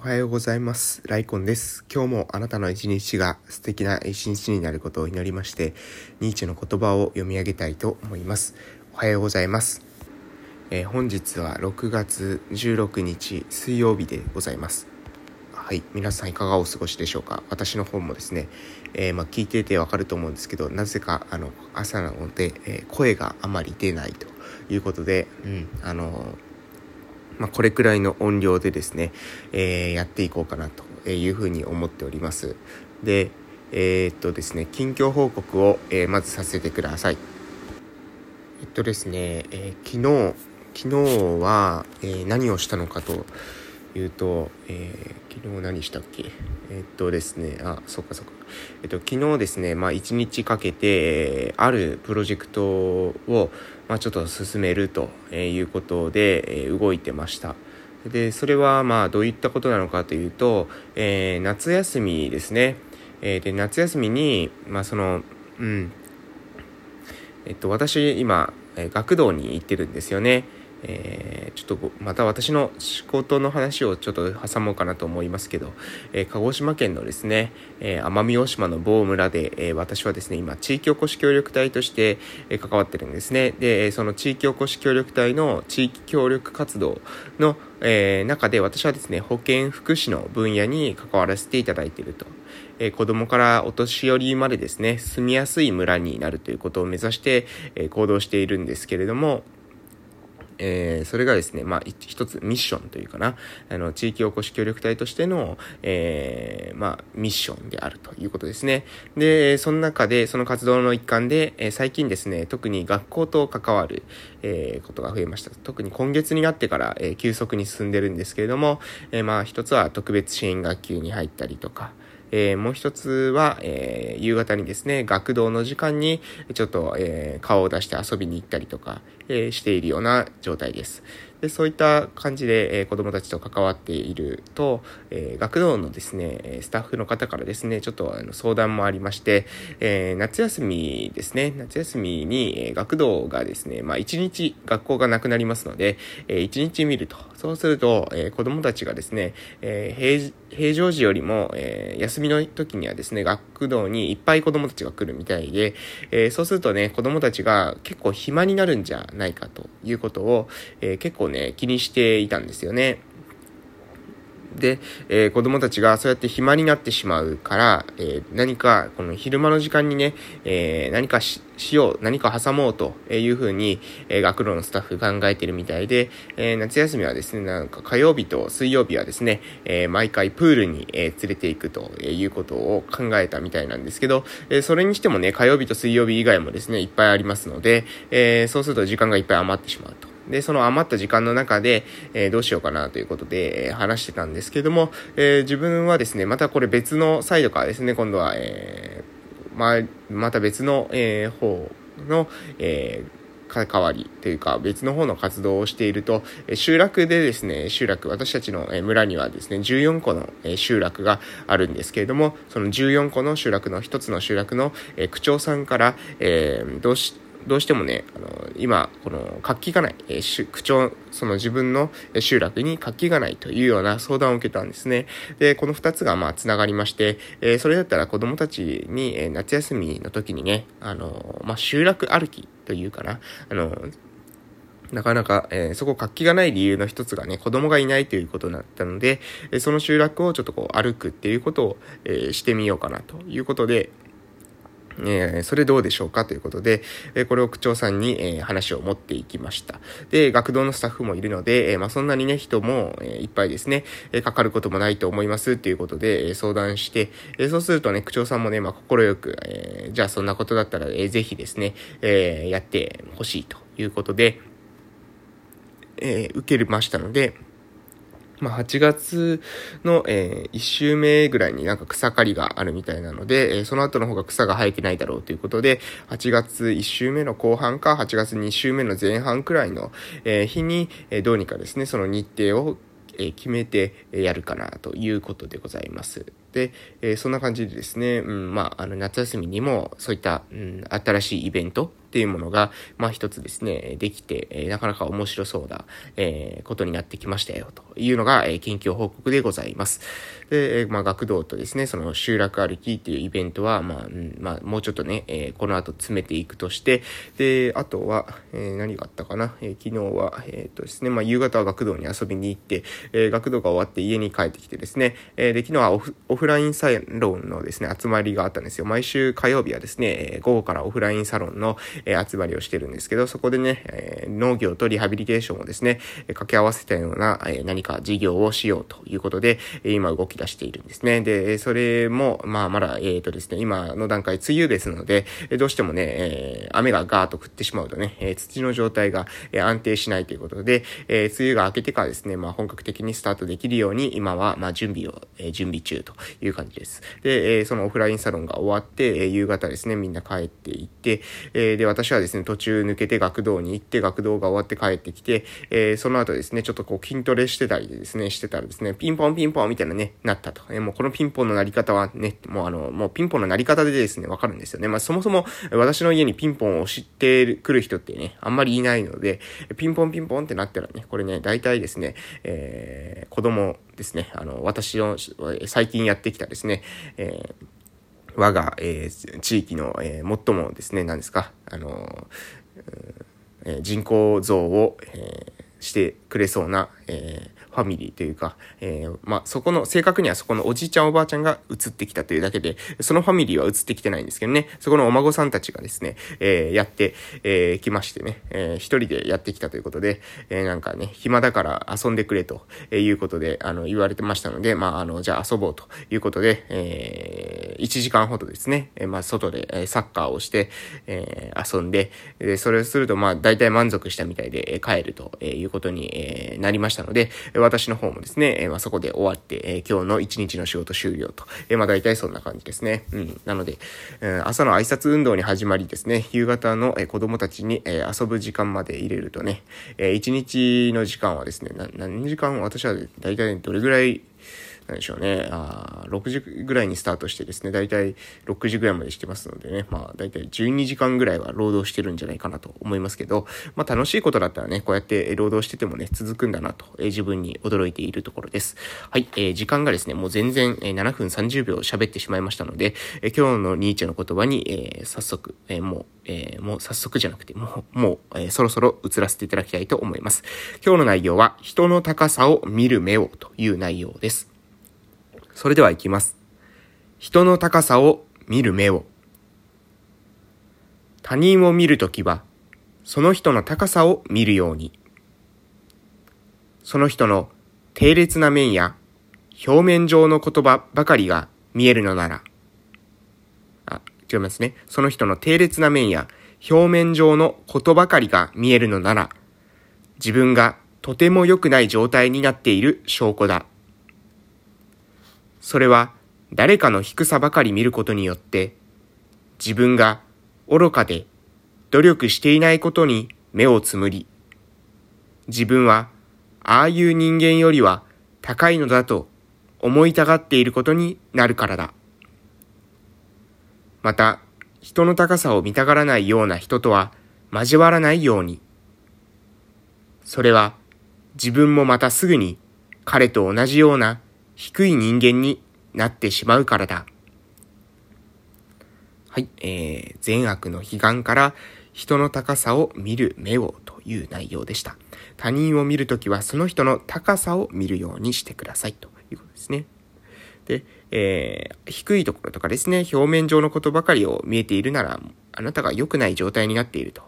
おはようございます。ライコンです。今日もあなたの一日が素敵な一日になることを祈りまして、ニーチェの言葉を読み上げたいと思います。おはようございます。えー、本日は6月16日水曜日でございます。はい、皆さんいかがお過ごしでしょうか？私の方もですね、えー、まあ、聞いててわかると思うんですけど、なぜかあの朝なので、えー、声があまり出ないということで、うん、あのまあ、これくらいの音量でですね、えー、やっていこうかなというふうに思っております。で、えー、っとですね、近況報告を、えー、まずさせてください。えっとですね、え昨日、昨日は、え何をしたのかというと、え昨日何したっけ？えっとですね、あ、そっかそっか。えっと、昨日ですね、まあ、1日かけて、あるプロジェクトを、まあ、ちょっと進めるということで、え動いてました。で、それは、まあ、どういったことなのかというと、えー、夏休みですね。えー、で、夏休みに、まあ、その、うん、えっと、私、今、学童に行ってるんですよね。えー、ちょっとまた私の仕事の話をちょっと挟もうかなと思いますけど、えー、鹿児島県のですね、えー、奄美大島の某村で、え私はですね、今、地域おこし協力隊として、え関わってるんですね。で、その地域おこし協力隊の地域協力活動の、え中で私はですね、保健福祉の分野に関わらせていただいていると。え子供からお年寄りまでですね、住みやすい村になるということを目指して、え行動しているんですけれども、えー、それがですね、まあ、一つミッションというかな、あの、地域おこし協力隊としての、えー、まあ、ミッションであるということですね。で、その中で、その活動の一環で、えー、最近ですね、特に学校と関わる、えー、ことが増えました。特に今月になってから、えー、急速に進んでるんですけれども、えー、まあ、一つは特別支援学級に入ったりとか、えー、もう一つは、えー、夕方にですね、学童の時間にちょっと、えー、顔を出して遊びに行ったりとか、えしているような状態です。でそういった感じで、えー、子供たちと関わっていると、えー、学童のですね、スタッフの方からですね、ちょっとあの相談もありまして、えー、夏休みですね、夏休みに、え学童がですね、まあ一日学校がなくなりますので、え一日見ると。そうすると、え子供たちがですね、え平平常時よりも、え休みの時にはですね、学童にいっぱい子供たちが来るみたいで、えそうするとね、子供たちが結構暇になるんじゃないかということを、え結構ね、気にしていたんですよね。で、えー、子供たちがそうやって暇になってしまうから、えー、何か、この昼間の時間にね、えー、何かしよう、何か挟もうというふうに、え学童のスタッフ考えてるみたいで、え夏休みはですね、なんか火曜日と水曜日はですね、え毎回プールに、え連れて行くということを考えたみたいなんですけど、えそれにしてもね、火曜日と水曜日以外もですね、いっぱいありますので、えそうすると時間がいっぱい余ってしまうと。で、その余った時間の中で、え、どうしようかなということで、え、話してたんですけども、え、自分はですね、またこれ別のサイドからですね、今度は、えま、また別の、え方の、え関わりというか別の方の活動をしていると、集落でですね、集落、私たちの村にはですね、14個の集落があるんですけれども、その14個の集落の一つの集落の区長さんから、えー、どうし、どうしてもね、あの、今、この活気がない、えー、区長、その自分の集落に活気がないというような相談を受けたんですね。で、この二つがまあ繋がりまして、えー、それだったら子供たちに、えー、夏休みの時にね、あの、まあ、集落歩きというかな、あの、なかなか、えー、そこ活気がない理由の一つがね、子供がいないということだったので、えその集落をちょっとこう歩くっていうことを、えー、してみようかなということで、えー、それどうでしょうかということで、え、これを区長さんに、え、話を持っていきました。で、学童のスタッフもいるので、え、まあ、そんなにね、人も、え、いっぱいですね、え、かかることもないと思いますっていうことで、え、相談して、え、そうするとね、区長さんもね、まあ、心よく、え、じゃあそんなことだったら、えー、ぜひですね、え、やってほしいということで、え、受けましたので、まあ、8月の、えー、1週目ぐらいになんか草刈りがあるみたいなので、えー、その後の方が草が生えてないだろうということで、8月1週目の後半か、8月2週目の前半くらいの、えー、日に、え、どうにかですね、その日程をえ決めてやるかなということでございます。で、え、そんな感じでですね、うん、まあ、あの、夏休みにもそういった、うん、新しいイベントっていうものが、まあ一つですね、できて、え、なかなか面白そうな、えー、ことになってきましたよ、というのが、えー、近況報告でございます。で、え、まあ学童とですね、その集落歩きっていうイベントは、まあ、うん、まあもうちょっとね、え、この後詰めていくとして、で、あとは、え、何があったかな、え、昨日は、えっ、とですね、まあ夕方は学童に遊びに行って、え、学童が終わって家に帰ってきてですね、え、で、昨日はオフオフラインサロンのですね、集まりがあったんですよ。毎週火曜日はですね、午後からオフラインサロンの、え、集まりをしてるんですけど、そこでね、え、農業とリハビリテーションをですね、掛け合わせたような、え、何か事業をしようということで、今動き出しているんですね。で、それも、まあ、まだ、えっ、ー、とですね、今の段階、梅雨ですので、どうしてもね、え、雨がガーッと降ってしまうとね、え、土の状態が、安定しないということで、え、梅雨が明けてからですね、まあ、本格的にスタートできるように、今は、まあ、準備を、え、準備中という感じです。で、え、そのオフラインサロンが終わって、え、夕方ですね、みんな帰っていって、え、で、私はですね、途中抜けて学童に行って、学童が終わって帰ってきて、えー、その後ですね、ちょっとこう筋トレしてたりですね、してたらですね、ピンポンピンポンみたいなね、なったと。えー、もうこのピンポンの鳴り方はね、もうあの、もうピンポンの鳴り方でですね、わかるんですよね。まあそもそも私の家にピンポンを知ってくる人ってね、あんまりいないので、ピンポンピンポンってなったらね、これね、大体ですね、えー、子供ですね、あの、私の最近やってきたですね、えー我が、えー、地域の、えー、最もですね、何ですか、あのえー、人口増を、え、してくれそうな、えー、ファミリーというか、えー、まあ、そこの、正確にはそこのおじいちゃんおばあちゃんが移ってきたというだけで、そのファミリーは移ってきてないんですけどね、そこのお孫さんたちがですね、えー、やって、えー、きましてね、えー、一人でやってきたということで、えー、なんかね、暇だから遊んでくれということで、あの、言われてましたので、まあ、あの、じゃあ遊ぼうということで、えー、1時間ほどですね、えー、まあ、外で、えサッカーをして、えー、遊んで、で、それをすると、まあ、大体満足したみたいで、え帰るということに、えー、なりました。ので、私の方もですね、え、まあ、そこで終わって、え、今日の一日の仕事終了と。え、まあ、大体そんな感じですね。うん。なので、え朝の挨拶運動に始まりですね、夕方の、え子供たちに、え遊ぶ時間まで入れるとね、え一日の時間はですね、何時間？私は大体どれぐらいなんでしょうね、あ6時ぐらいにスタートしてですね、だいたい6時ぐらいまでしてますのでね、まあだいたい12時間ぐらいは労働してるんじゃないかなと思いますけど、まあ楽しいことだったらね、こうやって労働しててもね、続くんだなと、えー、自分に驚いているところです。はい、えー、時間がですね、もう全然、えー、7分30秒喋ってしまいましたので、えー、今日のニーチェの言葉に、えー、早速、えー、もう、えー、もう早速じゃなくて、もう、もう、えー、そろそろ移らせていただきたいと思います。今日の内容は、人の高さを見る目をという内容です。それでは行きます。人の高さを見る目を。他人を見るときは、その人の高さを見るように。その人の低劣な面や表面上の言葉ばかりが見えるのなら、あ、違いますね。その人の低劣な面や表面上のことばかりが見えるのなら、自分がとても良くない状態になっている証拠だ。それは誰かの低さばかり見ることによって、自分が愚かで努力していないことに目をつむり、自分はああいう人間よりは高いのだと思いたがっていることになるからだ。また、人の高さを見たがらないような人とは交わらないように。それは自分もまたすぐに彼と同じような低い人間になってしまうからだ。はい、えー、善悪の悲願から人の高さを見る目をという内容でした。他人を見るときはその人の高さを見るようにしてくださいということですね。で、えー、低いところとかですね、表面上のことばかりを見えているなら、あなたが良くない状態になっていると。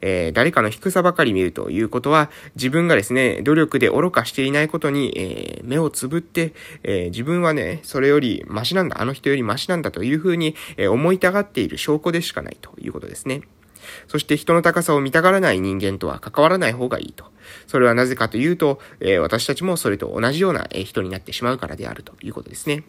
えー、誰かの低さばかり見るということは、自分がですね、努力で愚かしていないことに、えー、目をつぶって、えー、自分はね、それよりマシなんだ、あの人よりマシなんだというふうに、え思いたがっている証拠でしかないということですね。そして人の高さを見たがらない人間とは関わらない方がいいと。それはなぜかというと、え私たちもそれと同じような人になってしまうからであるということですね。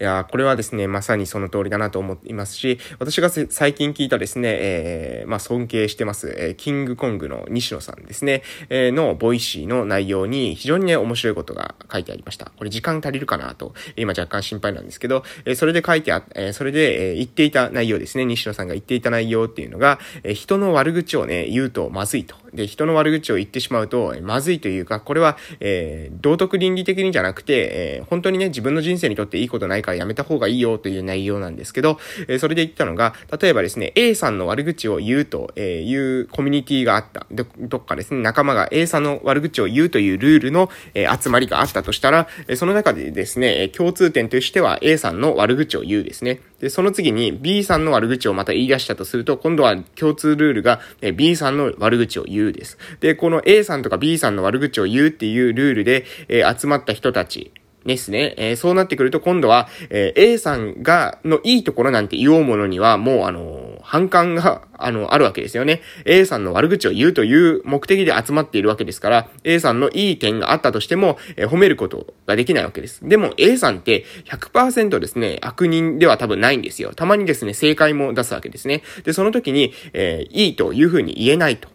いや、これはですね、まさにその通りだなと思っていますし、私が最近聞いたですね、えー、まあ、尊敬してます、えー、キングコングの西野さんですね、えー、の Voicy の内容に非常にね、面白いことが書いてありました。これ時間足りるかなと、今若干心配なんですけど、えー、それで書いてあ、えー、それで、えー、言っていた内容ですね、西野さんが言っていた内容っていうのが、えー、人の悪口をね、言うとまずいと。で、人の悪口を言ってしまうと、まずいというか、これは、えー、道徳倫理的にじゃなくて、えー、本当にね、自分の人生にとっていいことないからやめた方がいいよという内容なんですけど、えー、それで言ったのが、例えばですね、A さんの悪口を言うと、いうコミュニティがあった。ど、どっかですね、仲間が A さんの悪口を言うというルールの、え集まりがあったとしたら、えその中でですね、共通点としては A さんの悪口を言うですね。で、その次に B さんの悪口をまた言い出したとすると、今度は共通ルールが B さんの悪口を言うです。で、この A さんとか B さんの悪口を言うっていうルールで、え集まった人たち、ですね。えー、そうなってくると今度は、えー、A さんが、のいいところなんて言おうものには、もうあの、反感が、あの、あるわけですよね。A さんの悪口を言うという目的で集まっているわけですから、A さんのいい点があったとしても、えー、褒めることができないわけです。でも A さんって100%ですね、悪人では多分ないんですよ。たまにですね、正解も出すわけですね。で、その時に、えいいというふうに言えないと。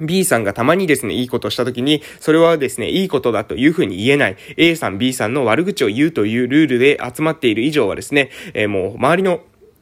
B さんがたまにですね、いいことをしたときに、それはですね、いいことだというふうに言えない。A さん、B さんの悪口を言うというルールで集まっている以上はですね、えー、もう周りの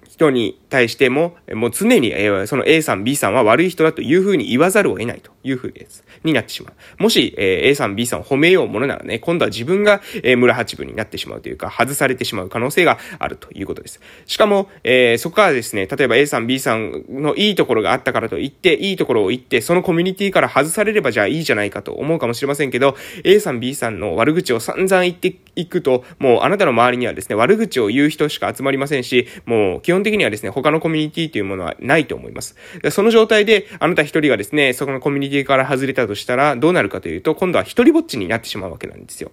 人に対しても、もう常に、えー、その A さん、B さんは悪い人だというふうに言わざるを得ないというふうです。になってしまう。もし、えー、A さん、B さんを褒めようものならね、今度は自分が、えー、村八分になってしまうというか、外されてしまう可能性があるということです。しかも、えー、そこからですね、例えば A さん、B さんのいいところがあったからといって、いいところを言って、そのコミュニティから外されればじゃあいいじゃないかと思うかもしれませんけど、A さん、B さんの悪口を散々言っていくと、もうあなたの周りにはですね、悪口を言う人しか集まりませんし、もう基本的にはですね、他のコミュニティというものはないと思います。その状態で、あなた一人がですね、そこのコミュニティから外れたとしたら、どうなるかというと、今度は一人ぼっちになってしまうわけなんですよ。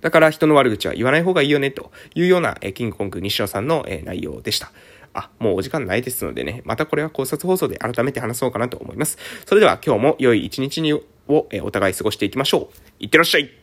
だから人の悪口は言わない方がいいよね、というような、えキングコング西野さんの、え内容でした。あ、もうお時間ないですのでね、またこれは考察放送で改めて話そうかなと思います。それでは今日も良い一日にを、えお互い過ごしていきましょう。いってらっしゃい